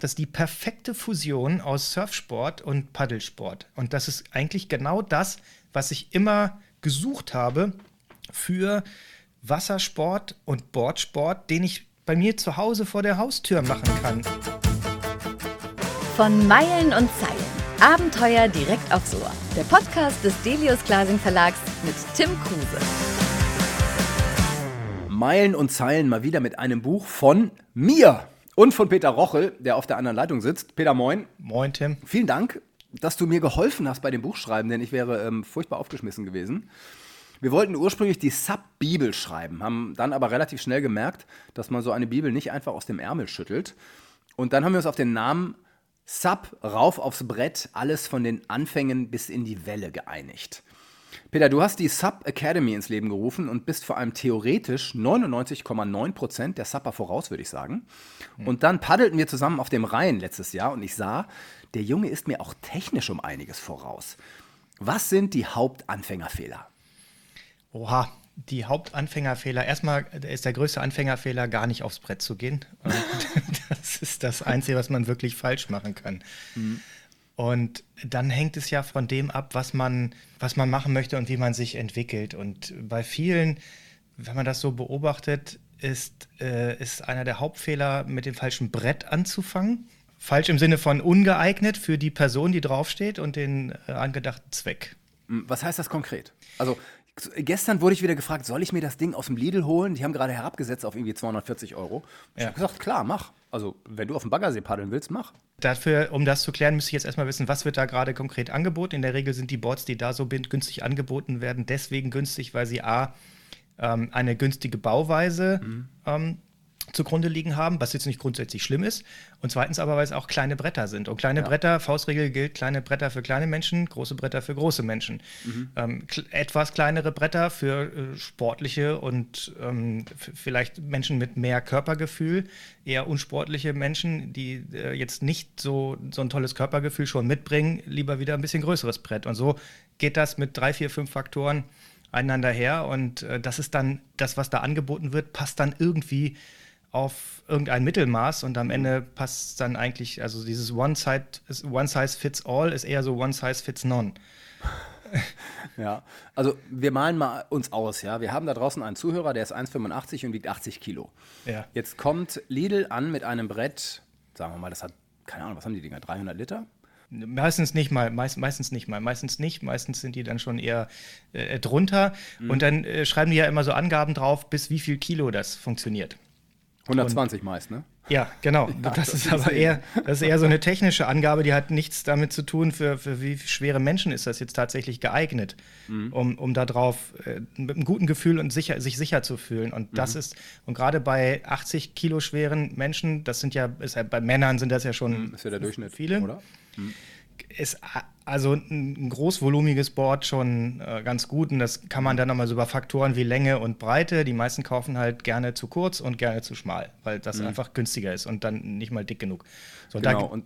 das ist die perfekte Fusion aus Surfsport und Paddelsport. Und das ist eigentlich genau das, was ich immer gesucht habe für Wassersport und Boardsport, den ich bei mir zu Hause vor der Haustür machen kann. Von Meilen und Zeilen. Abenteuer direkt aufs Ohr. Der Podcast des Delius Glasing Verlags mit Tim Kruse. Meilen und Zeilen mal wieder mit einem Buch von mir und von Peter Rochel, der auf der anderen Leitung sitzt. Peter, moin. Moin, Tim. Vielen Dank, dass du mir geholfen hast bei dem Buchschreiben, denn ich wäre ähm, furchtbar aufgeschmissen gewesen. Wir wollten ursprünglich die Sub-Bibel schreiben, haben dann aber relativ schnell gemerkt, dass man so eine Bibel nicht einfach aus dem Ärmel schüttelt. Und dann haben wir uns auf den Namen Sub rauf aufs Brett, alles von den Anfängen bis in die Welle geeinigt. Peter, du hast die Sub Academy ins Leben gerufen und bist vor allem theoretisch 99,9% der Supper voraus, würde ich sagen. Und dann paddelten wir zusammen auf dem Rhein letztes Jahr und ich sah, der Junge ist mir auch technisch um einiges voraus. Was sind die Hauptanfängerfehler? Oha, die Hauptanfängerfehler. Erstmal ist der größte Anfängerfehler, gar nicht aufs Brett zu gehen. das ist das Einzige, was man wirklich falsch machen kann. Mhm. Und dann hängt es ja von dem ab, was man, was man machen möchte und wie man sich entwickelt. Und bei vielen, wenn man das so beobachtet, ist, äh, ist einer der Hauptfehler, mit dem falschen Brett anzufangen. Falsch im Sinne von ungeeignet für die Person, die draufsteht und den äh, angedachten Zweck. Hm, was heißt das konkret? Also Gestern wurde ich wieder gefragt, soll ich mir das Ding aus dem Lidl holen? Die haben gerade herabgesetzt auf irgendwie 240 Euro. Ich ja. habe gesagt, klar, mach. Also, wenn du auf dem Baggersee paddeln willst, mach. Dafür, um das zu klären, müsste ich jetzt erstmal wissen, was wird da gerade konkret angeboten. In der Regel sind die Boards, die da so günstig angeboten werden, deswegen günstig, weil sie A, ähm, eine günstige Bauweise mhm. ähm, zugrunde liegen haben, was jetzt nicht grundsätzlich schlimm ist. Und zweitens aber, weil es auch kleine Bretter sind. Und kleine ja. Bretter, Faustregel gilt, kleine Bretter für kleine Menschen, große Bretter für große Menschen. Mhm. Ähm, etwas kleinere Bretter für äh, sportliche und ähm, vielleicht Menschen mit mehr Körpergefühl, eher unsportliche Menschen, die äh, jetzt nicht so, so ein tolles Körpergefühl schon mitbringen, lieber wieder ein bisschen größeres Brett. Und so geht das mit drei, vier, fünf Faktoren einander her. Und äh, das ist dann, das, was da angeboten wird, passt dann irgendwie auf irgendein Mittelmaß und am Ende passt dann eigentlich, also dieses One, Side, One Size Fits All ist eher so One Size Fits None. Ja, also wir malen mal uns aus, ja. Wir haben da draußen einen Zuhörer, der ist 1,85 und wiegt 80 Kilo. Ja. Jetzt kommt Lidl an mit einem Brett, sagen wir mal, das hat, keine Ahnung, was haben die Dinger, 300 Liter? Meistens nicht mal, meist, meistens nicht mal, meistens nicht, meistens sind die dann schon eher äh, drunter. Mhm. Und dann äh, schreiben die ja immer so Angaben drauf, bis wie viel Kilo das funktioniert. 120 und, meist, ne? Ja, genau. Ja, das, das, ist aber eher, das ist eher so eine technische Angabe, die hat nichts damit zu tun, für, für wie schwere Menschen ist das jetzt tatsächlich geeignet, mhm. um, um darauf äh, mit einem guten Gefühl und sicher, sich sicher zu fühlen. Und das mhm. ist, und gerade bei 80 Kilo schweren Menschen, das sind ja, ist ja bei Männern sind das ja schon mhm, ist ja der Durchschnitt, viele. Oder? Mhm ist also ein großvolumiges Board schon äh, ganz gut und das kann man dann nochmal so über Faktoren wie Länge und Breite. Die meisten kaufen halt gerne zu kurz und gerne zu schmal, weil das mhm. einfach günstiger ist und dann nicht mal dick genug. So, genau, da, und,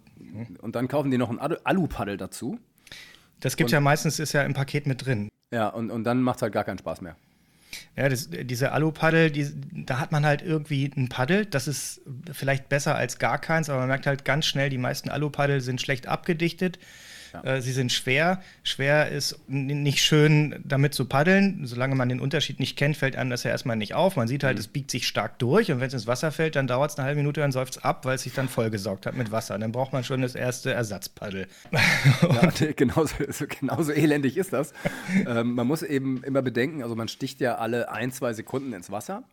und dann kaufen die noch ein Alu-Paddel dazu. Das gibt ja meistens, ist ja im Paket mit drin. Ja, und, und dann macht es halt gar keinen Spaß mehr. Ja, das, diese Alu-Paddel, die, da hat man halt irgendwie ein Paddel. Das ist vielleicht besser als gar keins, aber man merkt halt ganz schnell, die meisten Alu-Paddel sind schlecht abgedichtet. Ja. Äh, sie sind schwer. Schwer ist nicht schön, damit zu paddeln. Solange man den Unterschied nicht kennt, fällt einem das ja erstmal nicht auf. Man sieht halt, mhm. es biegt sich stark durch und wenn es ins Wasser fällt, dann dauert es eine halbe Minute, dann säuft es ab, weil es sich dann vollgesaugt hat mit Wasser. Und dann braucht man schon das erste Ersatzpaddel. ja, genauso, genauso elendig ist das. ähm, man muss eben immer bedenken, also man sticht ja alle ein, zwei Sekunden ins Wasser.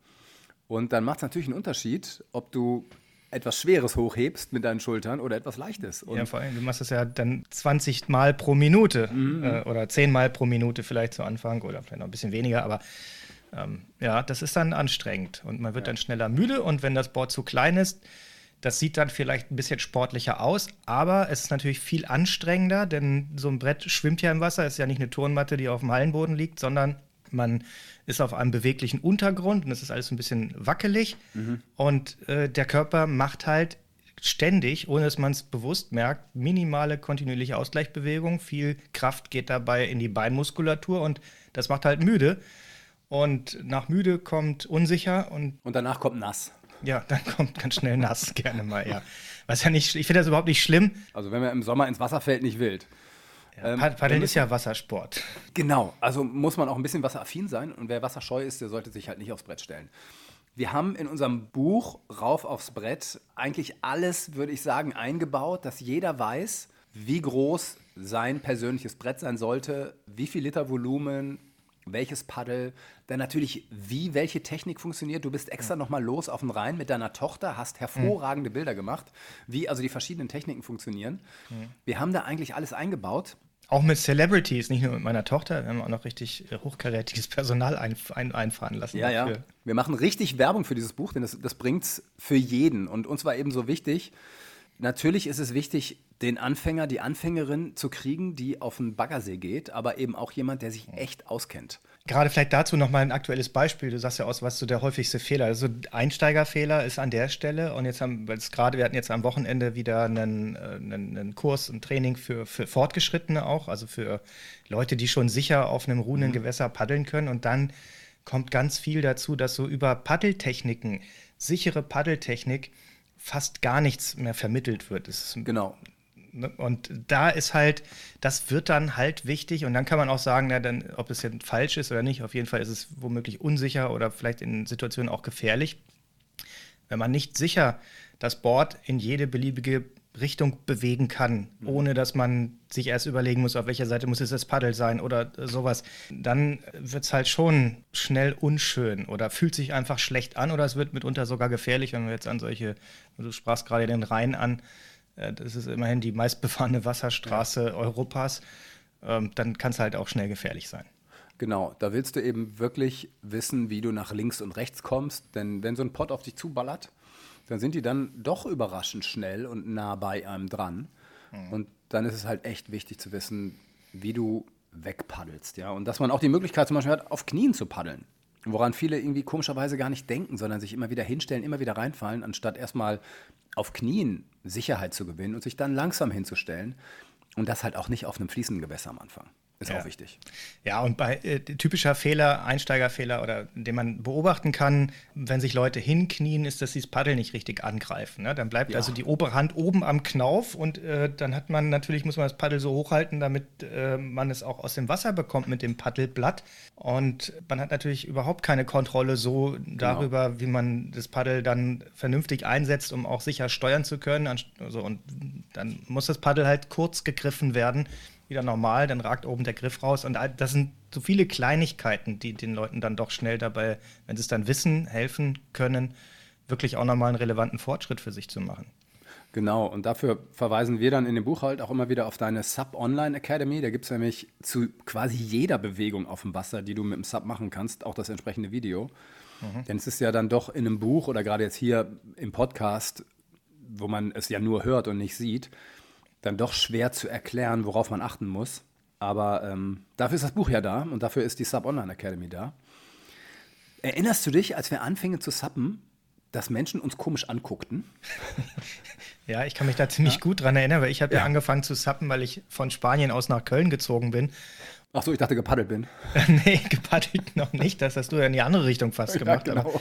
Und dann macht es natürlich einen Unterschied, ob du etwas Schweres hochhebst mit deinen Schultern oder etwas Leichtes. Und ja, vor allem, du machst das ja dann 20 Mal pro Minute mhm. äh, oder 10 Mal pro Minute vielleicht zu Anfang oder vielleicht noch ein bisschen weniger, aber ähm, ja, das ist dann anstrengend und man wird ja. dann schneller müde und wenn das Board zu klein ist, das sieht dann vielleicht ein bisschen sportlicher aus, aber es ist natürlich viel anstrengender, denn so ein Brett schwimmt ja im Wasser, ist ja nicht eine Turnmatte, die auf dem Hallenboden liegt, sondern man ist auf einem beweglichen Untergrund und es ist alles ein bisschen wackelig. Mhm. Und äh, der Körper macht halt ständig, ohne dass man es bewusst merkt, minimale kontinuierliche Ausgleichsbewegung. Viel Kraft geht dabei in die Beinmuskulatur und das macht halt müde. Und nach müde kommt unsicher und. Und danach kommt nass. Ja, dann kommt ganz schnell nass, gerne mal, ja. Was ja nicht, ich finde das überhaupt nicht schlimm. Also wenn man im Sommer ins Wasser fällt, nicht wild. Ja, ähm, Paddeln ist ja Wassersport. Genau, also muss man auch ein bisschen wasseraffin sein und wer wasserscheu ist, der sollte sich halt nicht aufs Brett stellen. Wir haben in unserem Buch Rauf aufs Brett eigentlich alles, würde ich sagen, eingebaut, dass jeder weiß, wie groß sein persönliches Brett sein sollte, wie viel Liter Volumen, welches Paddel, dann natürlich, wie welche Technik funktioniert. Du bist extra ja. nochmal los auf den Rhein mit deiner Tochter, hast hervorragende mhm. Bilder gemacht, wie also die verschiedenen Techniken funktionieren. Mhm. Wir haben da eigentlich alles eingebaut. Auch mit Celebrities, nicht nur mit meiner Tochter, wir haben auch noch richtig äh, hochkarätiges Personal ein, ein, einfahren lassen. Ja, dafür. ja. Wir machen richtig Werbung für dieses Buch, denn das, das bringt es für jeden. Und uns war eben so wichtig, natürlich ist es wichtig, den Anfänger, die Anfängerin zu kriegen, die auf den Baggersee geht, aber eben auch jemand, der sich echt auskennt. Gerade vielleicht dazu nochmal ein aktuelles Beispiel. Du sagst ja aus, was so der häufigste Fehler ist. Also Einsteigerfehler ist an der Stelle. Und jetzt haben wir jetzt gerade, wir hatten jetzt am Wochenende wieder einen, äh, einen, einen Kurs, ein Training für, für Fortgeschrittene auch, also für Leute, die schon sicher auf einem ruhenden mhm. Gewässer paddeln können. Und dann kommt ganz viel dazu, dass so über Paddeltechniken, sichere Paddeltechnik, fast gar nichts mehr vermittelt wird. genau. Ne? Und da ist halt, das wird dann halt wichtig und dann kann man auch sagen, na, dann, ob es jetzt falsch ist oder nicht, auf jeden Fall ist es womöglich unsicher oder vielleicht in Situationen auch gefährlich. Wenn man nicht sicher das Board in jede beliebige Richtung bewegen kann, mhm. ohne dass man sich erst überlegen muss, auf welcher Seite muss es das Paddel sein oder sowas, dann wird es halt schon schnell unschön oder fühlt sich einfach schlecht an oder es wird mitunter sogar gefährlich, wenn wir jetzt an solche, du sprachst gerade den Rhein an, das ist immerhin die meistbefahrene Wasserstraße ja. Europas, ähm, dann kann es halt auch schnell gefährlich sein. Genau, da willst du eben wirklich wissen, wie du nach links und rechts kommst, denn wenn so ein Pott auf dich zuballert, dann sind die dann doch überraschend schnell und nah bei einem dran. Mhm. Und dann ist es halt echt wichtig zu wissen, wie du wegpaddelst, ja. Und dass man auch die Möglichkeit zum Beispiel hat, auf Knien zu paddeln. Woran viele irgendwie komischerweise gar nicht denken, sondern sich immer wieder hinstellen, immer wieder reinfallen, anstatt erstmal auf Knien Sicherheit zu gewinnen und sich dann langsam hinzustellen. Und das halt auch nicht auf einem fließenden Gewässer am Anfang. Ist ja. auch wichtig. Ja, und bei äh, typischer Fehler, Einsteigerfehler oder den man beobachten kann, wenn sich Leute hinknien, ist, dass sie das Paddel nicht richtig angreifen. Ne? Dann bleibt ja. also die obere Hand oben am Knauf und äh, dann hat man natürlich, muss man das Paddel so hochhalten, damit äh, man es auch aus dem Wasser bekommt mit dem Paddelblatt. Und man hat natürlich überhaupt keine Kontrolle so genau. darüber, wie man das Paddel dann vernünftig einsetzt, um auch sicher steuern zu können. Also, und dann muss das Paddel halt kurz gegriffen werden wieder normal, dann ragt oben der Griff raus. Und das sind so viele Kleinigkeiten, die den Leuten dann doch schnell dabei, wenn sie es dann wissen, helfen können, wirklich auch nochmal einen relevanten Fortschritt für sich zu machen. Genau, und dafür verweisen wir dann in dem Buch halt auch immer wieder auf deine Sub Online Academy. Da gibt es nämlich zu quasi jeder Bewegung auf dem Wasser, die du mit dem Sub machen kannst, auch das entsprechende Video. Mhm. Denn es ist ja dann doch in einem Buch oder gerade jetzt hier im Podcast, wo man es ja nur hört und nicht sieht, dann doch schwer zu erklären, worauf man achten muss. Aber ähm, dafür ist das Buch ja da und dafür ist die Sub Online Academy da. Erinnerst du dich, als wir anfingen zu suppen, dass Menschen uns komisch anguckten? Ja, ich kann mich da ziemlich ja. gut dran erinnern, weil ich habe ja. ja. angefangen zu suppen, weil ich von Spanien aus nach Köln gezogen bin. Ach so, ich dachte gepaddelt bin. nee, gepaddelt noch nicht. Das hast du ja in die andere Richtung fast gemacht. Ja, genau.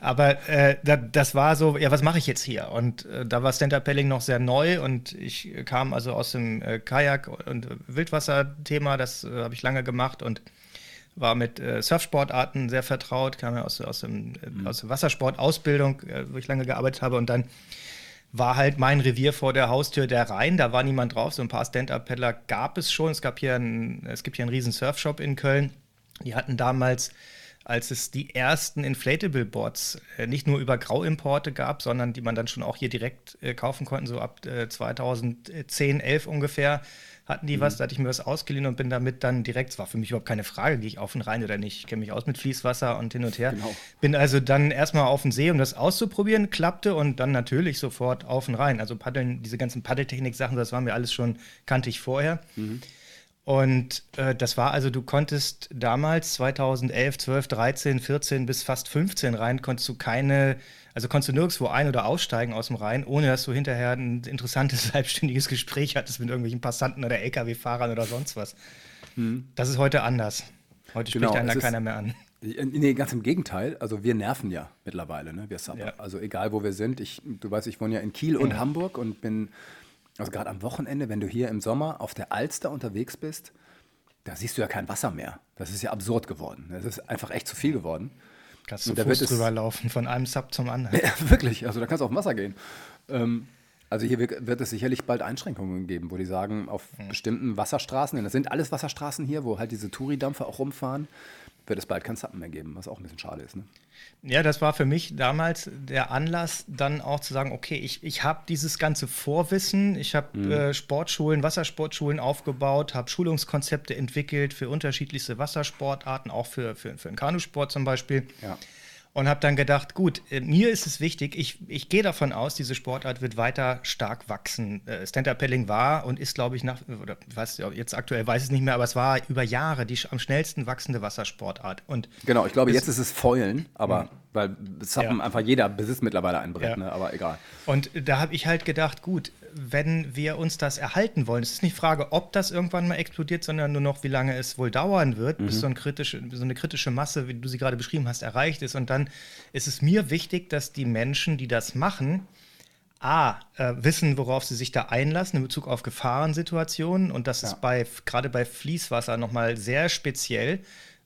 Aber, aber äh, da, das war so, ja, was mache ich jetzt hier? Und äh, da war Stand-Up-Paddling noch sehr neu und ich kam also aus dem äh, Kajak- und Wildwasser-Thema, das äh, habe ich lange gemacht und war mit äh, Surfsportarten sehr vertraut, kam ja aus, aus, dem, äh, mhm. aus der Wassersport-Ausbildung, wo ich lange gearbeitet habe und dann war halt mein Revier vor der Haustür der Rhein. Da war niemand drauf. So ein paar Stand-Up-Paddler gab es schon. Es, gab hier ein, es gibt hier einen riesen Surfshop in Köln. Die hatten damals, als es die ersten Inflatable Boards äh, nicht nur über Grauimporte gab, sondern die man dann schon auch hier direkt äh, kaufen konnte, so ab äh, 2010, 11 ungefähr, hatten die mhm. was, da hatte ich mir was ausgeliehen und bin damit dann direkt, es war für mich überhaupt keine Frage, gehe ich auf den Rhein oder nicht. Ich kenne mich aus mit Fließwasser und hin und her. Genau. Bin also dann erstmal auf den See, um das auszuprobieren, klappte und dann natürlich sofort auf den Rhein. Also Paddeln, diese ganzen Paddeltechnik-Sachen, das war mir alles schon, kannte ich vorher. Mhm. Und äh, das war also, du konntest damals 2011, 12, 13, 14 bis fast 15 rein, konntest du keine also konntest du nirgendwo ein- oder aussteigen aus dem Rhein, ohne dass du hinterher ein interessantes halbstündiges Gespräch hattest mit irgendwelchen Passanten oder LKW-Fahrern oder sonst was. Mhm. Das ist heute anders. Heute spricht genau, einen da keiner mehr an. Nee, ganz im Gegenteil. Also wir nerven ja mittlerweile, ne? wir Sub. Ja. Also egal, wo wir sind. Ich, du weißt, ich wohne ja in Kiel und ja. Hamburg und bin, also gerade am Wochenende, wenn du hier im Sommer auf der Alster unterwegs bist, da siehst du ja kein Wasser mehr. Das ist ja absurd geworden. Das ist einfach echt zu viel geworden. Kannst du Fuß drüber laufen, von einem Sub zum anderen. Ja, wirklich. Also da kannst du auf dem Wasser gehen. Ähm, also hier wird es sicherlich bald Einschränkungen geben, wo die sagen, auf hm. bestimmten Wasserstraßen, denn das sind alles Wasserstraßen hier, wo halt diese Touri-Dampfer auch rumfahren, wird es bald kein Suppen mehr geben, was auch ein bisschen schade ist. Ne? Ja, das war für mich damals der Anlass, dann auch zu sagen, okay, ich, ich habe dieses ganze Vorwissen, ich habe mhm. äh, Sportschulen, Wassersportschulen aufgebaut, habe Schulungskonzepte entwickelt für unterschiedlichste Wassersportarten, auch für, für, für den Kanusport zum Beispiel. Ja und habe dann gedacht, gut, äh, mir ist es wichtig, ich, ich gehe davon aus, diese Sportart wird weiter stark wachsen. Äh, Stand-Up-Paddling war und ist, glaube ich, nach, oder was, jetzt aktuell weiß ich es nicht mehr, aber es war über Jahre die am schnellsten wachsende Wassersportart. Und genau, ich glaube, jetzt ist es Fäulen, aber mhm. Weil Suppen ja. einfach jeder besitzt mittlerweile ein Brett, ja. ne, aber egal. Und da habe ich halt gedacht, gut, wenn wir uns das erhalten wollen, es ist nicht die Frage, ob das irgendwann mal explodiert, sondern nur noch, wie lange es wohl dauern wird, mhm. bis so, ein kritische, so eine kritische Masse, wie du sie gerade beschrieben hast, erreicht ist. Und dann ist es mir wichtig, dass die Menschen, die das machen, A, äh, wissen, worauf sie sich da einlassen in Bezug auf Gefahrensituationen. Und das ja. ist bei, gerade bei Fließwasser nochmal sehr speziell.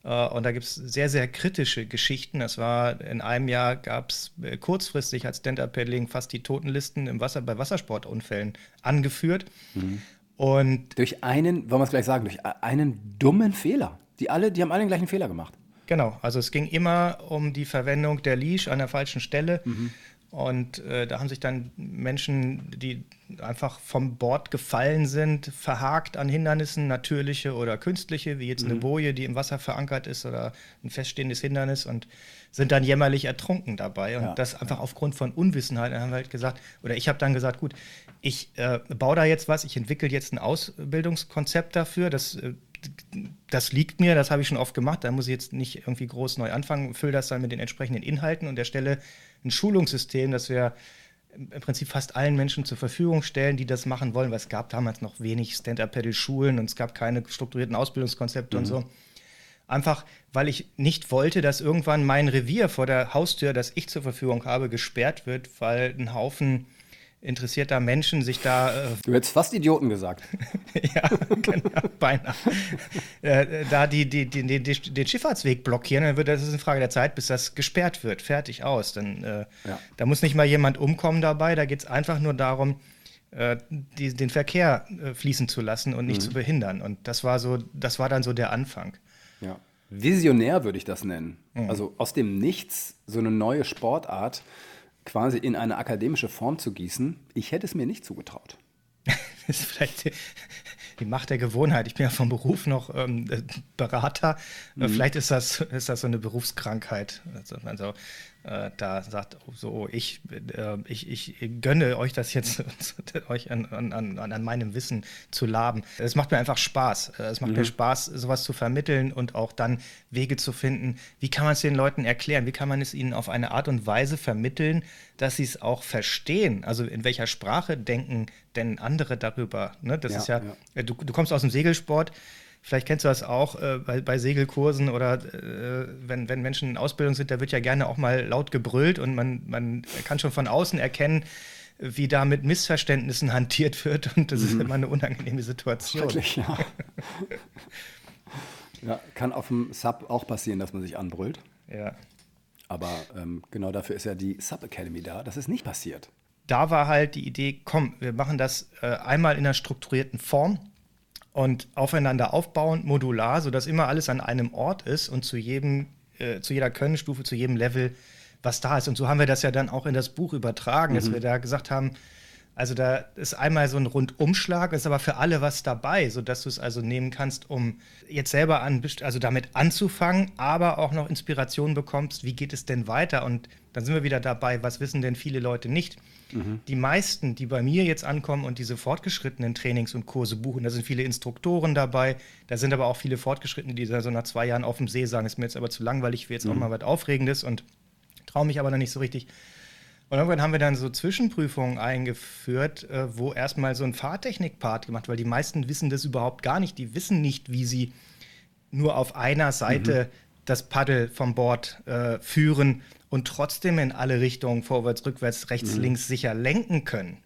Äh, und da gibt es sehr, sehr kritische Geschichten. Das war in einem Jahr gab es äh, kurzfristig als Stand-Up-Paddling fast die Totenlisten im Wasser bei Wassersportunfällen angeführt. Mhm. Und durch einen, wollen wir es gleich sagen, durch einen dummen Fehler. Die alle, die haben alle den gleichen Fehler gemacht. Genau, also es ging immer um die Verwendung der Leash an der falschen Stelle. Mhm. Und äh, da haben sich dann Menschen, die einfach vom Bord gefallen sind, verhakt an Hindernissen, natürliche oder künstliche, wie jetzt eine mhm. Boje, die im Wasser verankert ist oder ein feststehendes Hindernis und sind dann jämmerlich ertrunken dabei. Und ja. das einfach aufgrund von Unwissenheit. Dann haben wir halt gesagt, oder ich habe dann gesagt, gut, ich äh, baue da jetzt was, ich entwickle jetzt ein Ausbildungskonzept dafür, das äh, das liegt mir, das habe ich schon oft gemacht, da muss ich jetzt nicht irgendwie groß neu anfangen, fülle das dann mit den entsprechenden Inhalten und erstelle ein Schulungssystem, das wir im Prinzip fast allen Menschen zur Verfügung stellen, die das machen wollen, weil es gab damals noch wenig Stand-Up-Pedal-Schulen und es gab keine strukturierten Ausbildungskonzepte mhm. und so. Einfach, weil ich nicht wollte, dass irgendwann mein Revier vor der Haustür, das ich zur Verfügung habe, gesperrt wird, weil ein Haufen interessierter Menschen sich da. Äh, du hättest fast Idioten gesagt. ja, genau, beinahe. äh, da die, die, die, die, den Schifffahrtsweg blockieren, dann wird das ist eine Frage der Zeit, bis das gesperrt wird. Fertig aus. Dann, äh, ja. Da muss nicht mal jemand umkommen dabei, da geht es einfach nur darum, äh, die, den Verkehr äh, fließen zu lassen und nicht mhm. zu behindern. Und das war so, das war dann so der Anfang. Ja. Visionär würde ich das nennen. Mhm. Also aus dem Nichts so eine neue Sportart quasi in eine akademische Form zu gießen, ich hätte es mir nicht zugetraut. das ist vielleicht die Macht der Gewohnheit. Ich bin ja vom Beruf noch ähm, Berater. Mhm. Vielleicht ist das, ist das so eine Berufskrankheit. Also, also äh, da sagt so, ich, äh, ich, ich gönne euch das jetzt, euch an, an, an, meinem Wissen zu laben. Es macht mir einfach Spaß. Äh, es macht mhm. mir Spaß, sowas zu vermitteln und auch dann Wege zu finden. Wie kann man es den Leuten erklären? Wie kann man es ihnen auf eine Art und Weise vermitteln, dass sie es auch verstehen? Also in welcher Sprache denken denn andere darüber? Ne? Das ja, ist ja, ja. Du, du kommst aus dem Segelsport. Vielleicht kennst du das auch äh, bei, bei, Segelkursen oder äh, wenn, wenn Menschen in Ausbildung sind, da wird ja gerne auch mal laut gebrüllt und man, man kann schon von außen erkennen, wie da mit Missverständnissen hantiert wird und das mhm. ist immer eine unangenehme Situation. Wirklich, ja. ja. Kann auf dem Sub auch passieren, dass man sich anbrüllt. Ja. Aber ähm, genau dafür ist ja die Sub Academy da. Das ist nicht passiert. Da war halt die Idee, komm, wir machen das äh, einmal in einer strukturierten Form und aufeinander aufbauend, modular, sodass immer alles an einem Ort ist und zu jedem, äh, zu jeder Könnenstufe, zu jedem Level was da ist. Und so haben wir das ja dann auch in das Buch übertragen, mhm. dass wir da gesagt haben, also da ist einmal so ein Rundumschlag, ist aber für alle was dabei, sodass du es also nehmen kannst, um jetzt selber an, also damit anzufangen, aber auch noch Inspiration bekommst, wie geht es denn weiter? Und dann sind wir wieder dabei, was wissen denn viele Leute nicht? Mhm. Die meisten, die bei mir jetzt ankommen und diese fortgeschrittenen Trainings und Kurse buchen, da sind viele Instruktoren dabei, da sind aber auch viele Fortgeschrittene, die so nach zwei Jahren auf dem See sagen, ist mir jetzt aber zu langweilig, ich will jetzt mhm. auch mal was Aufregendes und traue mich aber noch nicht so richtig. Und irgendwann haben wir dann so Zwischenprüfungen eingeführt, äh, wo erstmal so ein Fahrtechnik-Part gemacht, weil die meisten wissen das überhaupt gar nicht. Die wissen nicht, wie sie nur auf einer Seite das Paddel vom Bord äh, führen und trotzdem in alle Richtungen, vorwärts, rückwärts, rechts, mhm. links sicher lenken können.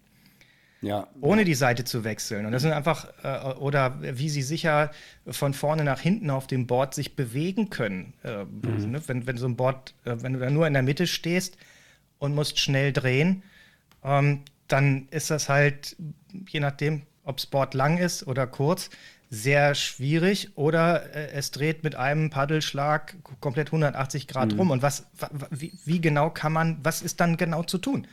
Ja. Ohne die Seite zu wechseln. Und das sind einfach, äh, oder wie sie sicher von vorne nach hinten auf dem Board sich bewegen können. Äh, mhm. ne? wenn, wenn so ein Board, äh, wenn du da nur in der Mitte stehst und musst schnell drehen, ähm, dann ist das halt, je nachdem, ob Board lang ist oder kurz, sehr schwierig oder äh, es dreht mit einem Paddelschlag komplett 180 Grad mhm. rum. Und was, wie, wie, genau kann man, was ist dann genau zu tun?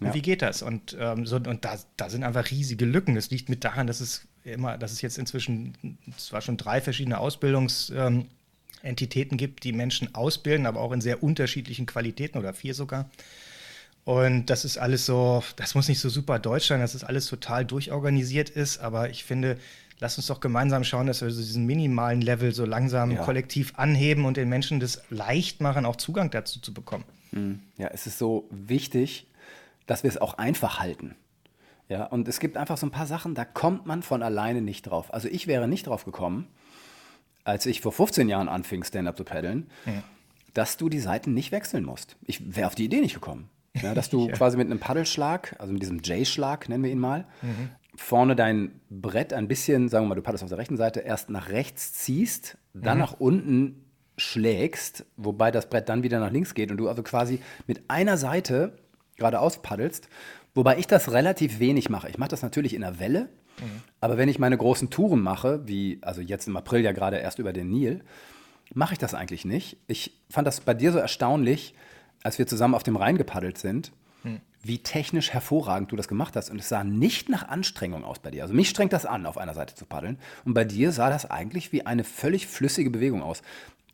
Und ja. wie geht das? Und, ähm, so, und da, da sind einfach riesige Lücken. Das liegt mit daran, dass es immer, dass es jetzt inzwischen zwar schon drei verschiedene Ausbildungsentitäten ähm, gibt, die Menschen ausbilden, aber auch in sehr unterschiedlichen Qualitäten oder vier sogar. Und das ist alles so, das muss nicht so super deutsch sein, dass das alles total durchorganisiert ist, aber ich finde, lass uns doch gemeinsam schauen, dass wir so diesen minimalen Level so langsam ja. kollektiv anheben und den Menschen das leicht machen, auch Zugang dazu zu bekommen. Hm. Ja, es ist so wichtig, dass wir es auch einfach halten. Ja, und es gibt einfach so ein paar Sachen, da kommt man von alleine nicht drauf. Also ich wäre nicht drauf gekommen, als ich vor 15 Jahren anfing, Stand-Up zu paddeln, ja. dass du die Seiten nicht wechseln musst. Ich wäre auf die Idee nicht gekommen. Ja, dass du ja. quasi mit einem Paddelschlag, also mit diesem J-Schlag, nennen wir ihn mal, mhm. vorne dein Brett ein bisschen, sagen wir mal, du paddelst auf der rechten Seite, erst nach rechts ziehst, dann mhm. nach unten schlägst, wobei das Brett dann wieder nach links geht und du also quasi mit einer Seite geradeaus paddelst. Wobei ich das relativ wenig mache. Ich mache das natürlich in der Welle, mhm. aber wenn ich meine großen Touren mache, wie also jetzt im April ja gerade erst über den Nil, mache ich das eigentlich nicht. Ich fand das bei dir so erstaunlich, als wir zusammen auf dem Rhein gepaddelt sind, mhm. wie technisch hervorragend du das gemacht hast. Und es sah nicht nach Anstrengung aus bei dir. Also mich strengt das an, auf einer Seite zu paddeln. Und bei dir sah das eigentlich wie eine völlig flüssige Bewegung aus.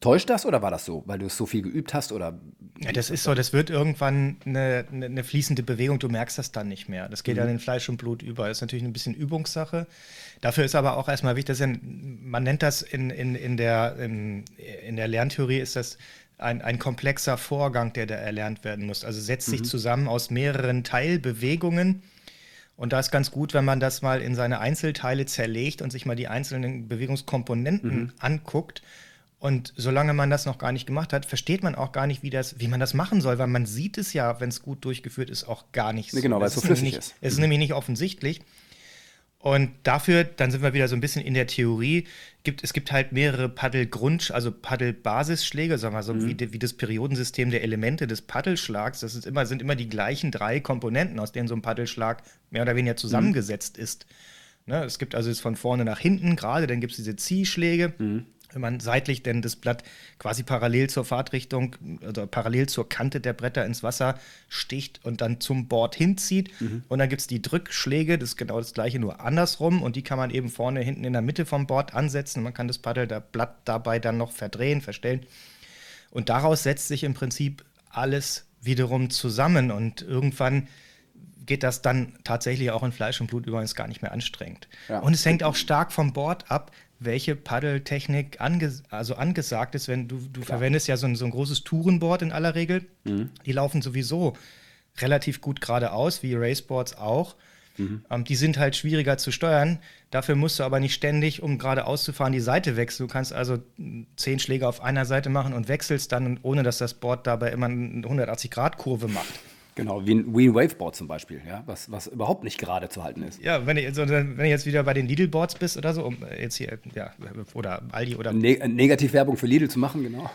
Täuscht das oder war das so, weil du es so viel geübt hast? Oder ja, das ist so, das wird irgendwann eine, eine, eine fließende Bewegung, du merkst das dann nicht mehr. Das geht mhm. ja in Fleisch und Blut über. Das ist natürlich ein bisschen Übungssache. Dafür ist aber auch erstmal wichtig, dass man nennt das in, in, in, der, in, in der Lerntheorie, ist das ein, ein komplexer Vorgang, der da erlernt werden muss. Also setzt mhm. sich zusammen aus mehreren Teilbewegungen. Und da ist ganz gut, wenn man das mal in seine Einzelteile zerlegt und sich mal die einzelnen Bewegungskomponenten mhm. anguckt und solange man das noch gar nicht gemacht hat, versteht man auch gar nicht, wie, das, wie man das machen soll, weil man sieht es ja, wenn es gut durchgeführt ist, auch gar nicht so. Nee, genau, weil es so flüssig nicht, ist. Es ist mhm. nämlich nicht offensichtlich. Und dafür, dann sind wir wieder so ein bisschen in der Theorie, gibt, es gibt halt mehrere Paddelgrund, also Paddelbasisschläge, sagen wir so, mhm. wie, wie, das Periodensystem der Elemente des Paddelschlags. Das immer, sind immer die gleichen drei Komponenten, aus denen so ein Paddelschlag mehr oder weniger zusammengesetzt mhm. ist. Ne, es gibt also jetzt von vorne nach hinten gerade, dann gibt es diese Ziehschläge. Mhm wenn man seitlich denn das Blatt quasi parallel zur Fahrtrichtung, also parallel zur Kante der Bretter ins Wasser sticht und dann zum Board hinzieht. Mhm. Und dann gibt es die Drückschläge, das ist genau das gleiche, nur andersrum. Und die kann man eben vorne, hinten in der Mitte vom Board ansetzen. Man kann das Paddel, der Blatt dabei dann noch verdrehen, verstellen. Und daraus setzt sich im Prinzip alles wiederum zusammen. Und irgendwann geht das dann tatsächlich auch in Fleisch und Blut übrigens gar nicht mehr anstrengend. Ja. Und es hängt auch stark vom Board ab, welche Paddeltechnik anges also angesagt ist, wenn du, du verwendest ja so ein, so ein großes Tourenboard in aller Regel. Mhm. Die laufen sowieso relativ gut geradeaus, wie Raceboards auch. Mhm. Ähm, die sind halt schwieriger zu steuern. Dafür musst du aber nicht ständig, um geradeaus zu fahren, die Seite wechseln. Du kannst also zehn Schläge auf einer Seite machen und wechselst dann, ohne dass das Board dabei immer eine 180-Grad-Kurve macht. Genau, wie ein, wie ein Waveboard zum Beispiel, ja, was, was überhaupt nicht gerade zu halten ist. Ja, wenn du, also, wenn du jetzt wieder bei den Lidl-Boards bist oder so, um jetzt hier, ja, oder Aldi oder. Ne Negativwerbung für Lidl zu machen, genau.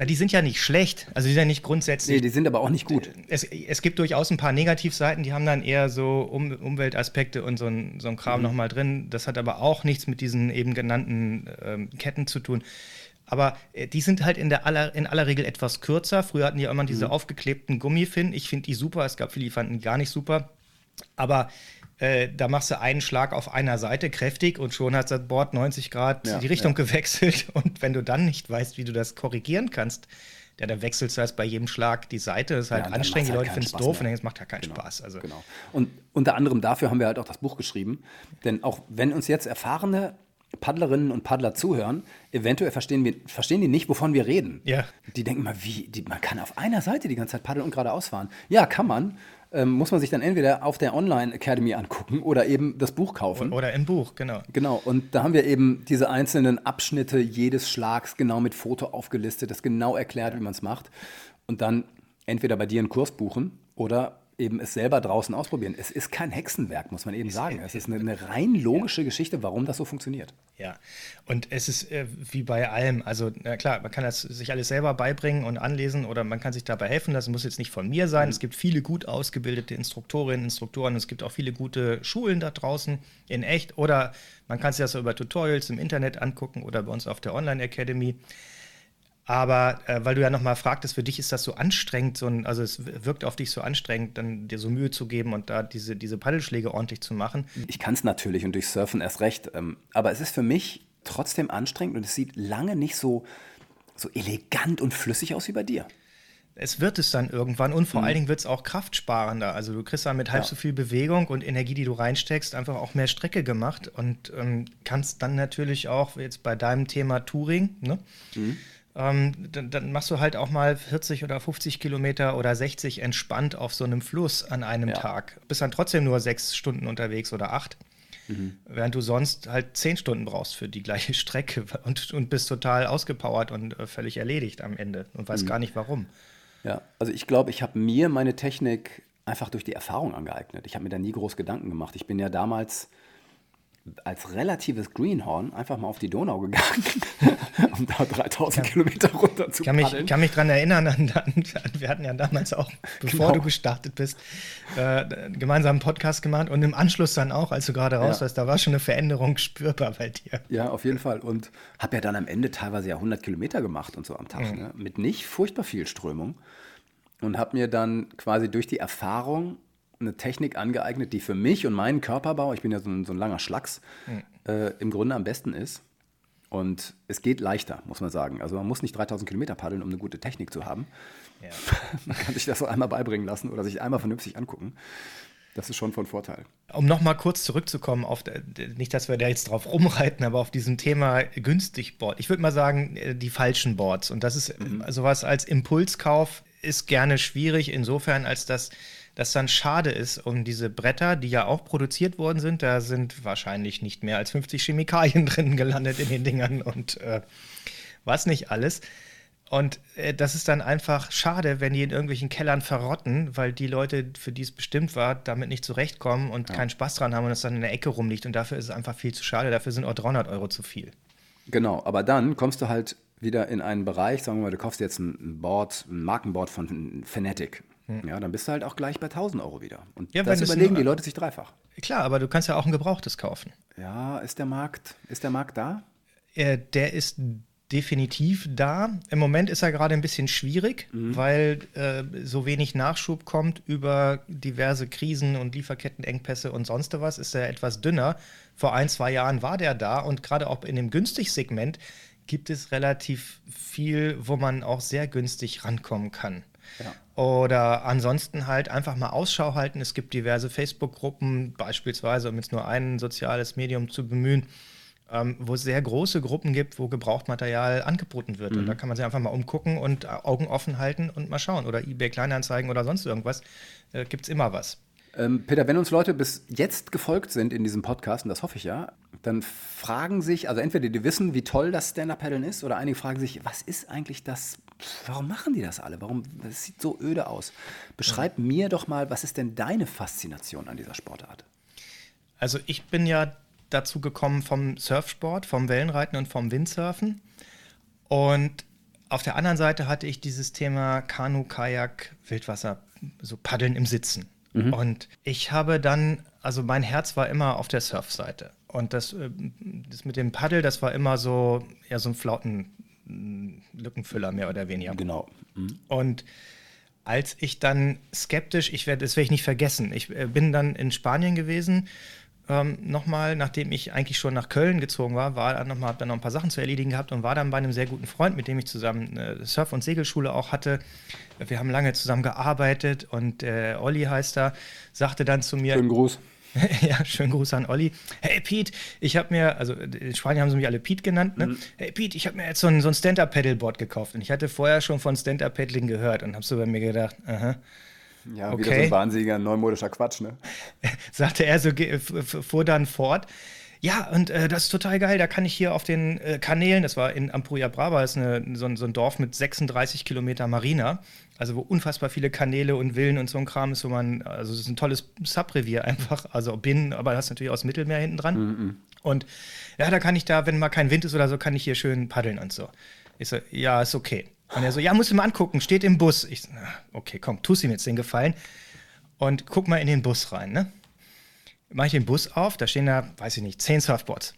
Na, die sind ja nicht schlecht, also die sind ja nicht grundsätzlich. Nee, die sind aber auch nicht gut. Es, es gibt durchaus ein paar Negativseiten, die haben dann eher so um, Umweltaspekte und so ein, so ein Kram mhm. nochmal drin. Das hat aber auch nichts mit diesen eben genannten ähm, Ketten zu tun. Aber äh, die sind halt in, der aller, in aller Regel etwas kürzer. Früher hatten die immer diese mhm. aufgeklebten Gummifinn. Ich finde die super. Es gab viele, die fanden die gar nicht super. Aber äh, da machst du einen Schlag auf einer Seite kräftig und schon hat das Board 90 Grad ja, die Richtung ja. gewechselt. Und wenn du dann nicht weißt, wie du das korrigieren kannst, ja, dann wechselst du erst bei jedem Schlag die Seite. Das ist halt ja, anstrengend. Die halt Leute finden es doof mehr. und denken, es macht ja keinen genau. Spaß. Also. Genau. Und unter anderem dafür haben wir halt auch das Buch geschrieben. Denn auch wenn uns jetzt erfahrene Paddlerinnen und Paddler zuhören, eventuell verstehen, wir, verstehen die nicht, wovon wir reden. Ja. Die denken mal, wie, die, man kann auf einer Seite die ganze Zeit paddeln und geradeaus fahren. Ja, kann man. ähm, muss man sich dann entweder auf der Online Academy angucken oder eben das Buch kaufen. Oder im Buch, genau. Genau, und da haben wir eben diese einzelnen Abschnitte jedes Schlags genau mit Foto aufgelistet, das genau erklärt, wie man es macht. Und dann entweder bei dir einen Kurs buchen oder eben es selber draußen ausprobieren. Es ist kein Hexenwerk, muss man eben sagen. Es ist eine, eine rein logische Geschichte, warum das so funktioniert. Ja, und es ist äh, wie bei allem. Also, na klar, man kann das sich alles selber beibringen und anlesen oder man kann sich dabei helfen. Das muss jetzt nicht von mir sein. Mhm. Es gibt viele gut ausgebildete Instruktorinnen, Instruktoren. Es gibt auch viele gute Schulen da draußen in echt oder man kann sich das über Tutorials im Internet angucken oder bei uns auf der Online Academy. Aber äh, weil du ja nochmal fragtest, für dich ist das so anstrengend, so ein, also es wirkt auf dich so anstrengend, dann dir so Mühe zu geben und da diese, diese Paddelschläge ordentlich zu machen. Ich kann es natürlich und durch Surfen erst recht. Ähm, aber es ist für mich trotzdem anstrengend und es sieht lange nicht so, so elegant und flüssig aus wie bei dir. Es wird es dann irgendwann und vor mhm. allen Dingen wird es auch kraftsparender. Also du kriegst dann mit halb ja. so viel Bewegung und Energie, die du reinsteckst, einfach auch mehr Strecke gemacht und ähm, kannst dann natürlich auch jetzt bei deinem Thema Touring, ne? Mhm ähm, dann, dann, machst du halt auch mal 40 oder 50 Kilometer oder 60 entspannt auf so einem Fluss an einem ja. Tag. Bist dann trotzdem nur sechs Stunden unterwegs oder acht. Mhm. Während du sonst halt zehn Stunden brauchst für die gleiche Strecke und, und bist total ausgepowert und äh, völlig erledigt am Ende und weißt mhm. gar nicht warum. Ja, also ich glaube, ich habe mir meine Technik einfach durch die Erfahrung angeeignet. Ich habe mir da nie groß Gedanken gemacht. Ich bin ja damals als relatives Greenhorn einfach mal auf die Donau gegangen, um da 3000 ja. Kilometer runter zu kann mich, Ich kann mich daran erinnern, an, an, wir hatten ja damals auch, bevor genau. du gestartet bist, äh, gemeinsam einen Podcast gemacht und im Anschluss dann auch, als du gerade raus ja. warst, da war schon eine Veränderung spürbar bei dir. Ja, auf jeden Fall. Und habe ja dann am Ende teilweise ja 100 Kilometer gemacht und so am Tag, mhm. ne? mit nicht furchtbar viel Strömung. Und habe mir dann quasi durch die Erfahrung eine Technik angeeignet, die für mich und meinen Körperbau, ich bin ja so ein, so ein langer Schlacks, mhm. äh, im Grunde am besten ist. Und es geht leichter, muss man sagen. Also man muss nicht 3000 Kilometer paddeln, um eine gute Technik zu haben. Ja. man kann sich das so einmal beibringen lassen oder sich einmal vernünftig angucken. Das ist schon von Vorteil. Um nochmal kurz zurückzukommen, auf nicht, dass wir da jetzt drauf rumreiten, aber auf diesem Thema günstig Board. Ich würde mal sagen, äh, die falschen Boards. Und das ist mhm. sowas als Impulskauf ist gerne schwierig, insofern, als dass das dann schade ist um diese Bretter, die ja auch produziert worden sind. Da sind wahrscheinlich nicht mehr als 50 Chemikalien drin gelandet in den Dingern und äh, was nicht alles. Und äh, das ist dann einfach schade, wenn die in irgendwelchen Kellern verrotten, weil die Leute, für die es bestimmt war, damit nicht zurechtkommen und ja. keinen Spaß dran haben und es dann in der Ecke rumliegt. Und dafür ist es einfach viel zu schade. Dafür sind auch 300 Euro zu viel. Genau, aber dann kommst du halt wieder in einen Bereich, sagen wir mal, du kaufst jetzt ein Board, ein Markenboard von Fanatic. Hm. Ja, dann bist du halt auch gleich bei 1000 Euro wieder. Und ja, das überlegen die Leute sich dreifach. Klar, aber du kannst ja auch ein Gebrauchtes kaufen. Ja, ist der Markt, ist der Markt da? Äh, der ist definitiv da. Im Moment ist er gerade ein bisschen schwierig, mhm. weil äh, so wenig Nachschub kommt über diverse Krisen und Lieferkettenengpässe und sonst was, ist er etwas dünner. Vor ein, zwei Jahren war der da und gerade auch in dem günstig Segment gibt es relativ viel, wo man auch sehr günstig rankommen kann. Ja. Oder ansonsten halt einfach mal Ausschau halten. Es gibt diverse Facebook-Gruppen, beispielsweise, um jetzt nur ein soziales Medium zu bemühen, ähm, wo es sehr große Gruppen gibt, wo Gebrauchtmaterial angeboten wird. Mhm. Und da kann man sich einfach mal umgucken und Augen offen halten und mal schauen. Oder eBay Kleinanzeigen oder sonst irgendwas. Äh, gibt es immer was. Ähm, Peter, wenn uns Leute bis jetzt gefolgt sind in diesem Podcast, und das hoffe ich ja, dann fragen sich, also entweder die wissen, wie toll das Stand-Up-Paddeln ist, oder einige fragen sich, was ist eigentlich das warum machen die das alle? Warum, das sieht so öde aus. Beschreib ja. mir doch mal, was ist denn deine Faszination an dieser Sportart? Also ich bin ja dazu gekommen vom Surfsport, vom Wellenreiten und vom Windsurfen. Und auf der anderen Seite hatte ich dieses Thema Kanu, Kajak, Wildwasser, so Paddeln im Sitzen. Mhm. Und ich habe dann, also mein Herz war immer auf der Surfseite. Und das, äh, das mit dem Paddel, das war immer so, ja, so ein Flauten, Lückenfüller mehr oder weniger. Genau. Mhm. Und als ich dann skeptisch, ich werde, das werde ich nicht vergessen, ich äh, bin dann in Spanien gewesen, ähm, nochmal, nachdem ich eigentlich schon nach Köln gezogen war, war dann nochmal, habe dann noch ein paar Sachen zu erledigen gehabt und war dann bei einem sehr guten Freund, mit dem ich zusammen eine Surf- und Segelschule auch hatte. Wir haben lange zusammen gearbeitet und äh, Olli heißt er, sagte dann zu mir. Schönen Gruß. ja, schönen Gruß an Olli. Hey Pete, ich habe mir, also in Spanien haben sie mich alle Pete genannt, ne? Mhm. Hey Pete, ich habe mir jetzt so ein, so ein Stand-Up-Paddleboard gekauft und ich hatte vorher schon von Stand-Up-Paddling gehört und habe so bei mir gedacht, aha, Ja, okay. wieder so ein wahnsinniger neumodischer Quatsch, ne? Sagte er so, fuhr dann fort. Ja, und äh, das ist total geil. Da kann ich hier auf den äh, Kanälen, das war in Ampuria Brava, ist eine, so, ein, so, ein Dorf mit 36 Kilometer Marina, also wo unfassbar viele Kanäle und Villen und so ein Kram ist, wo man, also es ist ein tolles Subrevier einfach, also Binnen, aber das ist natürlich aus Mittelmeer hinten dran. Mm -mm. Und ja, da kann ich da, wenn mal kein Wind ist oder so, kann ich hier schön paddeln und so. Ich so, ja, ist okay. Und er so, ja, musst du mal angucken, steht im Bus. Ich so, okay, komm, tust ihm jetzt den Gefallen und guck mal in den Bus rein, ne? Mach ich den Bus auf, da stehen da, weiß ich nicht, zehn Surfboards.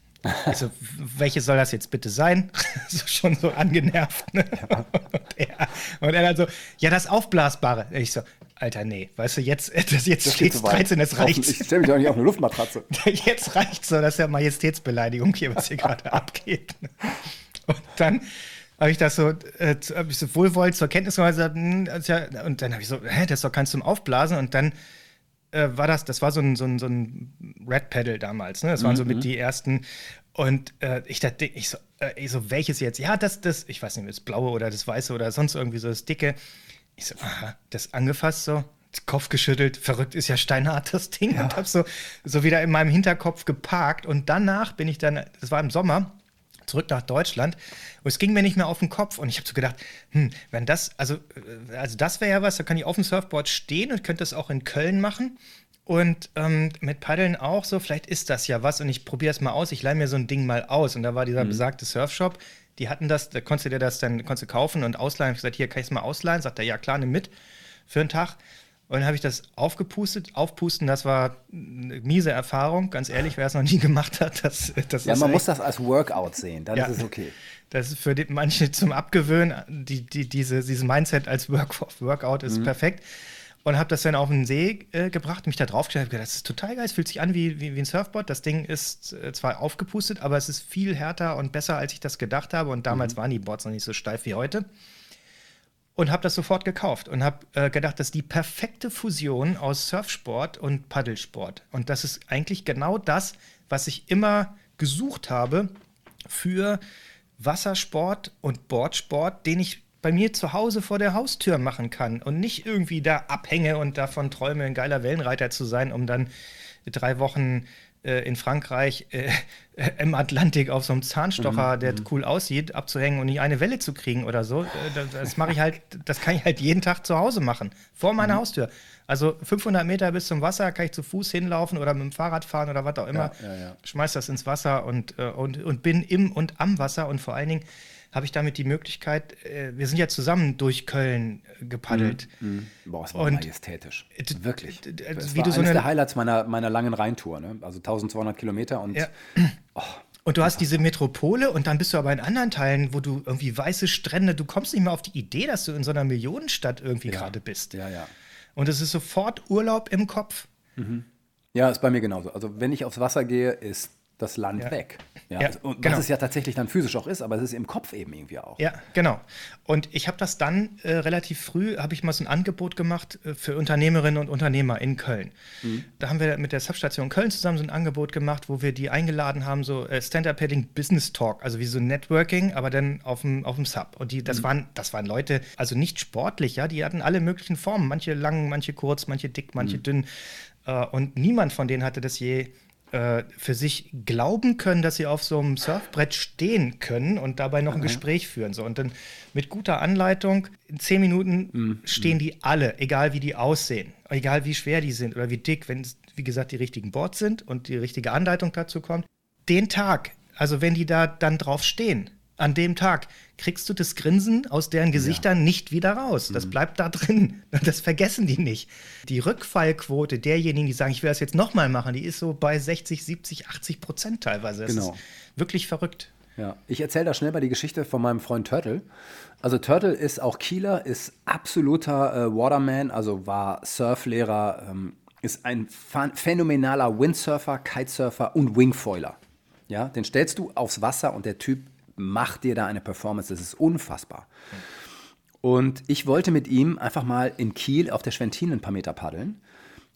Ich so, welches soll das jetzt bitte sein? so, schon so angenervt. Ne? Ja. Und, er, und, er, dann so, ja, das Aufblasbare. Ich so, Alter, nee, weißt du, jetzt, das, jetzt das steht 13, das reicht. Ich stelle mich doch nicht auf eine Luftmatratze. jetzt reicht so, das ist ja Majestätsbeleidigung hier, was hier gerade abgeht. Und dann habe ich das so, äh, ich so wohlwollend zur Kenntnis genommen hm, und dann habe ich so, hä, das ist doch keins zum Aufblasen und dann äh, war das, das war so ein, so ein, so ein Red Pedal damals, ne? Das waren mhm. so mit mhm. die ersten und äh, ich dachte, ich so, äh, ich so, welches jetzt? Ja, das, das, ich weiß nicht, das blaue oder das weiße oder sonst irgendwie so das dicke. Ich so, aha, das angefasst so, Kopf geschüttelt, verrückt ist ja steinhart das Ding ja. und hab so, so wieder in meinem Hinterkopf geparkt und danach bin ich dann, das war im Sommer, zurück nach Deutschland. Und es ging mir nicht mehr auf den Kopf. Und ich habe so gedacht, hm, wenn das, also, äh, also das wäre ja was, da kann ich auf dem Surfboard stehen und könnte das auch in Köln machen. Und ähm, mit Paddeln auch so, vielleicht ist das ja was. Und ich probiere es mal aus. Ich leihe mir so ein Ding mal aus. Und da war dieser mhm. besagte Surfshop. Die hatten das, da konntest du dir das dann konntest du kaufen und ausleihen. Ich habe gesagt, hier kann ich es mal ausleihen. Sagt er, ja klar, nimm mit für einen Tag. Und dann habe ich das aufgepustet. Aufpusten, das war eine miese Erfahrung. Ganz ehrlich, wer es noch nie gemacht hat, das, das Ja, man muss das als Workout sehen, dann ja, ist es okay. Das ist für die, manche zum Abgewöhnen, die, die, diese, dieses Mindset als Work, Workout ist mhm. perfekt. Und habe das dann auf den See äh, gebracht, mich da draufgestellt, habe gedacht, das ist total geil, es fühlt sich an wie, wie, wie ein Surfboard. Das Ding ist äh, zwar aufgepustet, aber es ist viel härter und besser, als ich das gedacht habe. Und damals mhm. waren die Boards noch nicht so steif wie heute und habe das sofort gekauft und habe äh, gedacht, das ist die perfekte Fusion aus Surfsport und Paddelsport. Und das ist eigentlich genau das, was ich immer gesucht habe für Wassersport und Boardsport, den ich bei mir zu Hause vor der Haustür machen kann und nicht irgendwie da abhänge und davon träume, ein geiler Wellenreiter zu sein, um dann drei Wochen äh, in Frankreich äh, im Atlantik auf so einem Zahnstocher, mhm. der mhm. cool aussieht, abzuhängen und nie eine Welle zu kriegen oder so. Äh, das, das mache ich halt, das kann ich halt jeden Tag zu Hause machen, vor meiner mhm. Haustür. Also 500 Meter bis zum Wasser kann ich zu Fuß hinlaufen oder mit dem Fahrrad fahren oder was auch immer. Ja, ja, ja. Schmeiß das ins Wasser und, äh, und, und bin im und am Wasser und vor allen Dingen habe ich damit die Möglichkeit, äh, wir sind ja zusammen durch Köln äh, gepaddelt. Mhm. Mhm. Boah, es war und, majestätisch. Wirklich. Das war du so eines der Highlights meiner, meiner langen Rheintour, ne? also 1200 Kilometer und ja. oh, und du hast diese Metropole und dann bist du aber in anderen Teilen, wo du irgendwie weiße Strände, du kommst nicht mehr auf die Idee, dass du in so einer Millionenstadt irgendwie ja. gerade bist. Ja, ja. Und es ist sofort Urlaub im Kopf. Mhm. Ja, ist bei mir genauso. Also wenn ich aufs Wasser gehe, ist das Land ja. weg. Ja, ja und genau. was es ja tatsächlich dann physisch auch ist, aber es ist im Kopf eben irgendwie auch. Ja, genau. Und ich habe das dann äh, relativ früh, habe ich mal so ein Angebot gemacht äh, für Unternehmerinnen und Unternehmer in Köln. Mhm. Da haben wir mit der Substation Köln zusammen so ein Angebot gemacht, wo wir die eingeladen haben, so äh, Stand-Up-Paddling Business Talk, also wie so Networking, aber dann auf dem, auf dem Sub. Und die, das, mhm. waren, das waren Leute, also nicht sportlich, ja, die hatten alle möglichen Formen, manche lang, manche kurz, manche dick, manche mhm. dünn. Uh, und niemand von denen hatte das je äh, für sich glauben können, dass sie auf so einem Surfbrett stehen können und dabei noch ein Gespräch führen. So. Und dann mit guter Anleitung, in zehn Minuten mhm. stehen die alle, egal wie die aussehen, egal wie schwer die sind oder wie dick, wenn es, wie gesagt, die richtigen Boards sind und die richtige Anleitung dazu kommt. Den Tag, also wenn die da dann drauf stehen, an dem Tag kriegst du das Grinsen aus deren Gesichtern ja. nicht wieder raus. Das mhm. bleibt da drin. Das vergessen die nicht. Die Rückfallquote derjenigen, die sagen, ich will das jetzt nochmal machen, die ist so bei 60, 70, 80 Prozent teilweise. Das genau. ist wirklich verrückt. Ja, ich erzähle da schnell mal die Geschichte von meinem Freund Turtle. Also Turtle ist auch Kieler, ist absoluter äh, Waterman, also war Surflehrer, ähm, ist ein phänomenaler Windsurfer, Kitesurfer und Wingfoiler. Ja, den stellst du aufs Wasser und der Typ macht dir da eine Performance, das ist unfassbar. Und ich wollte mit ihm einfach mal in Kiel auf der Schwentine ein paar Meter paddeln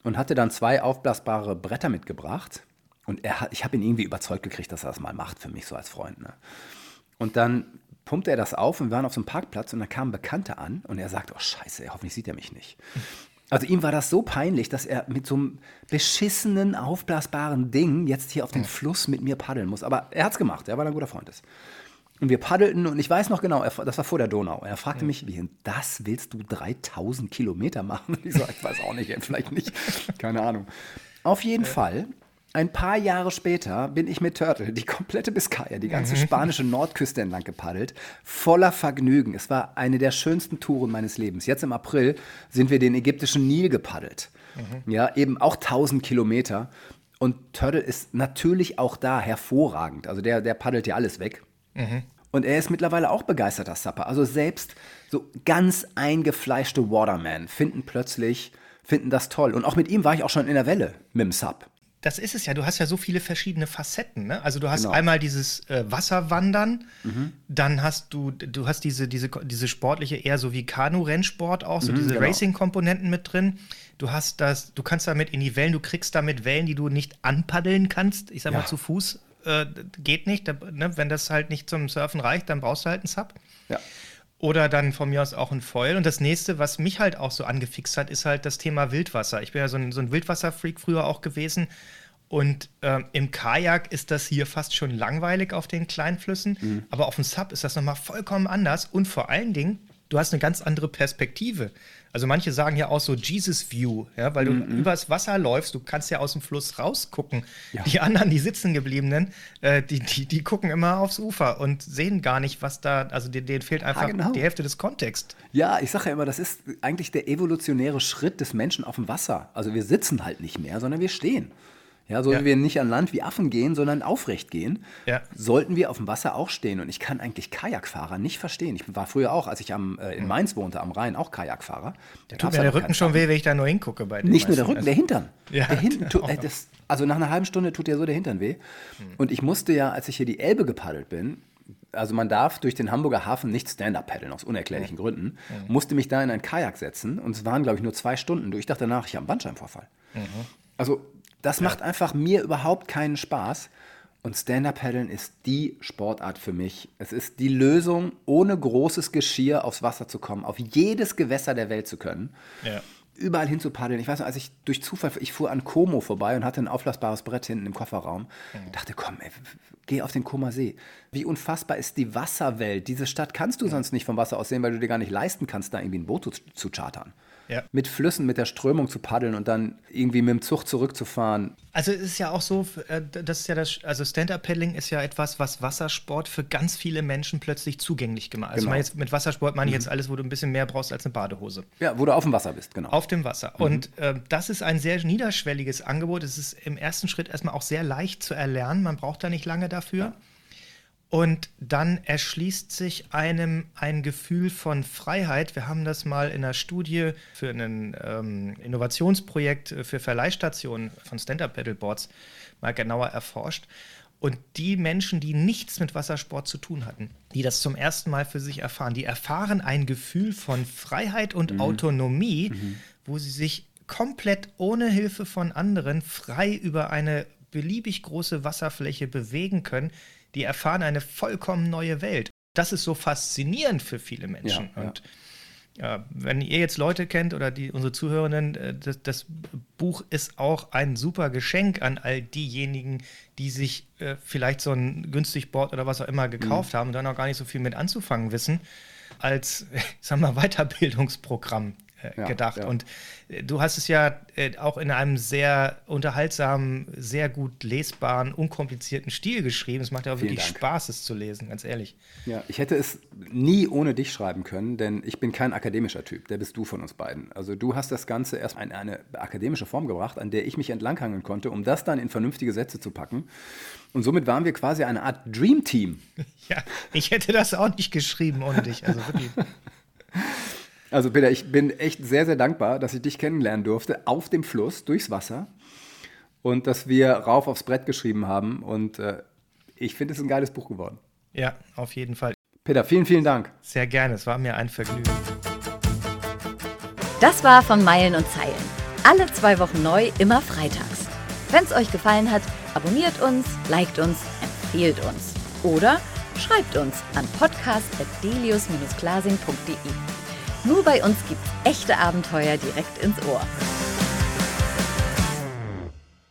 und hatte dann zwei aufblasbare Bretter mitgebracht. Und er, ich habe ihn irgendwie überzeugt gekriegt, dass er das mal macht für mich so als Freund. Ne? Und dann pumpte er das auf und wir waren auf so einem Parkplatz und dann kamen Bekannte an und er sagte, oh scheiße, hoffentlich sieht er mich nicht. Also ihm war das so peinlich, dass er mit so einem beschissenen, aufblasbaren Ding jetzt hier auf den Fluss mit mir paddeln muss. Aber er hat's gemacht, er war ein guter Freund ist. Und wir paddelten und ich weiß noch genau, das war vor der Donau. Er fragte mich, wie das willst du 3000 Kilometer machen? Ich sage, ich weiß auch nicht, vielleicht nicht, keine Ahnung. Auf jeden Fall, ein paar Jahre später bin ich mit Turtle die komplette Biskaya, die ganze spanische Nordküste entlang gepaddelt, voller Vergnügen. Es war eine der schönsten Touren meines Lebens. Jetzt im April sind wir den ägyptischen Nil gepaddelt. Ja, eben auch 1000 Kilometer. Und Turtle ist natürlich auch da hervorragend. Also der, der paddelt ja alles weg. Und er ist mittlerweile auch begeisterter Supper. Also selbst so ganz eingefleischte Watermen finden plötzlich, finden das toll. Und auch mit ihm war ich auch schon in der Welle mit dem Sub. Das ist es ja. Du hast ja so viele verschiedene Facetten. Ne? Also du hast Genau. einmal dieses äh, Wasserwandern, dann hast du, du hast diese, diese, diese sportliche eher so wie Kanu-Rennsport auch, so diese genau. Racing-Komponenten mit drin. Du hast das, du kannst damit in die Wellen, du kriegst damit Wellen, die du nicht anpaddeln kannst. Ich sag Ja. mal zu Fuß äh, geht nicht. Da, ne? Wenn das halt nicht zum Surfen reicht, dann brauchst du halt einen Sub. Ja. Oder dann von mir aus auch ein Foil. Und das nächste, was mich halt auch so angefixt hat, ist halt das Thema Wildwasser. Ich bin ja so ein, so ein Wildwasserfreak früher auch gewesen. Und ähm, im Kajak ist das hier fast schon langweilig auf den kleinen Flüssen. Aber auf dem Sub ist das nochmal vollkommen anders. Und vor allen Dingen, du hast eine ganz andere Perspektive. Also manche sagen ja auch so Jesus View, ja, weil du übers Wasser läufst, du kannst ja aus dem Fluss rausgucken. Die anderen, die sitzen gebliebenen, äh, die, die, die gucken immer aufs Ufer und sehen gar nicht, was da, also denen, denen fehlt einfach genau. die Hälfte des Kontexts. Ja, ich sage ja immer, das ist eigentlich der evolutionäre Schritt des Menschen auf dem Wasser. Also wir sitzen halt nicht mehr, sondern wir stehen. Ja, so Ja. wir nicht an Land wie Affen gehen, sondern aufrecht gehen, Ja. sollten wir auf dem Wasser auch stehen. Und ich kann eigentlich Kajakfahrer nicht verstehen. Ich war früher auch, als ich am, äh, in Mainz wohnte, am Rhein, auch Kajakfahrer. Da Tut mir der Rücken schon weh, wenn ich da nur hingucke bei Nicht nur der meisten. Rücken, der Hintern. Ja, der genau. äh, das, also nach einer halben Stunde tut dir so der Hintern weh. Und ich musste ja, als ich hier die Elbe gepaddelt bin, also man darf durch den Hamburger Hafen nicht Stand-up paddeln, aus unerklärlichen Gründen, musste mich da in ein Kajak setzen und es waren, glaube ich, nur zwei Stunden. Ich dachte danach, ich habe einen Bandscheibenvorfall. Also das macht einfach mir überhaupt keinen Spaß. Und Stand-Up-Paddeln ist die Sportart für mich. Es ist die Lösung, ohne großes Geschirr aufs Wasser zu kommen, auf jedes Gewässer der Welt zu können Ja. überall hin zu paddeln. Ich weiß noch, als ich durch Zufall, ich fuhr an Como vorbei und hatte ein auflassbares Brett hinten im Kofferraum. Dachte, komm, ey, geh auf den Comer See. Wie unfassbar ist die Wasserwelt. Diese Stadt kannst du sonst nicht vom Wasser aus sehen, weil du dir gar nicht leisten kannst, da irgendwie ein Boot zu, zu chartern. Ja. Mit Flüssen, mit der Strömung zu paddeln und dann irgendwie mit dem Zug zurückzufahren. Also es ist ja auch so, äh, das ist ja das, also Stand-Up-Paddling ist ja etwas, was Wassersport für ganz viele Menschen plötzlich zugänglich gemacht. Also Genau. jetzt, mit Wassersport meine ich jetzt alles, wo du ein bisschen mehr brauchst als eine Badehose. Ja, wo du auf dem Wasser bist, genau. Auf dem Wasser. Und äh, das ist ein sehr niederschwelliges Angebot. Es ist im ersten Schritt erstmal auch sehr leicht zu erlernen. Man braucht da nicht lange dafür. Und dann erschließt sich einem ein Gefühl von Freiheit. Wir haben das mal in einer Studie für ein ähm, Innovationsprojekt äh, für Verleihstationen von Stand-Up-Paddleboards mal genauer erforscht. Und die Menschen, die nichts mit Wassersport zu tun hatten, die das zum ersten Mal für sich erfahren, die erfahren ein Gefühl von Freiheit und Autonomie, wo sie sich komplett ohne Hilfe von anderen frei über eine beliebig große Wasserfläche bewegen können. Die erfahren eine vollkommen neue Welt. Das ist so faszinierend für viele Menschen. Ja. Und ja, wenn ihr jetzt Leute kennt oder die, unsere Zuhörenden, äh, das, das Buch ist auch ein super Geschenk an all diejenigen, die sich äh, vielleicht so ein günstig Board oder was auch immer gekauft Mhm. haben und dann auch gar nicht so viel mit anzufangen wissen, als, ich sag mal, Weiterbildungsprogramm äh, gedacht. ja. Und äh, du hast es ja äh, auch in einem sehr unterhaltsamen, sehr gut lesbaren, unkomplizierten Stil geschrieben. Es macht ja auch Vielen wirklich Dank. Spaß, es zu lesen, ganz ehrlich. Ja, ich hätte es nie ohne dich schreiben können, denn ich bin kein akademischer Typ. Der bist du von uns beiden. Also du hast das Ganze erst in eine akademische Form gebracht, an der ich mich entlanghangeln konnte, um das dann in vernünftige Sätze zu packen. Und somit waren wir quasi eine Art Dream Team. Ja, ich hätte das auch nicht geschrieben ohne dich. Also wirklich. Also Peter, ich bin echt sehr, sehr dankbar, dass ich dich kennenlernen durfte auf dem Fluss, durchs Wasser. Und dass wir rauf aufs Brett geschrieben haben. Und äh, ich finde, es ist ein geiles Buch geworden. Ja, auf jeden Fall. Peter, vielen, vielen Dank. Sehr gerne. Es war mir ein Vergnügen. Das war von Meilen und Zeilen. Alle zwei Wochen neu, immer freitags. Wenn es euch gefallen hat, abonniert uns, liked uns, empfehlt uns. Oder schreibt uns an podcast.delius-glasing.de. Nur bei uns gibt's echte Abenteuer direkt ins Ohr.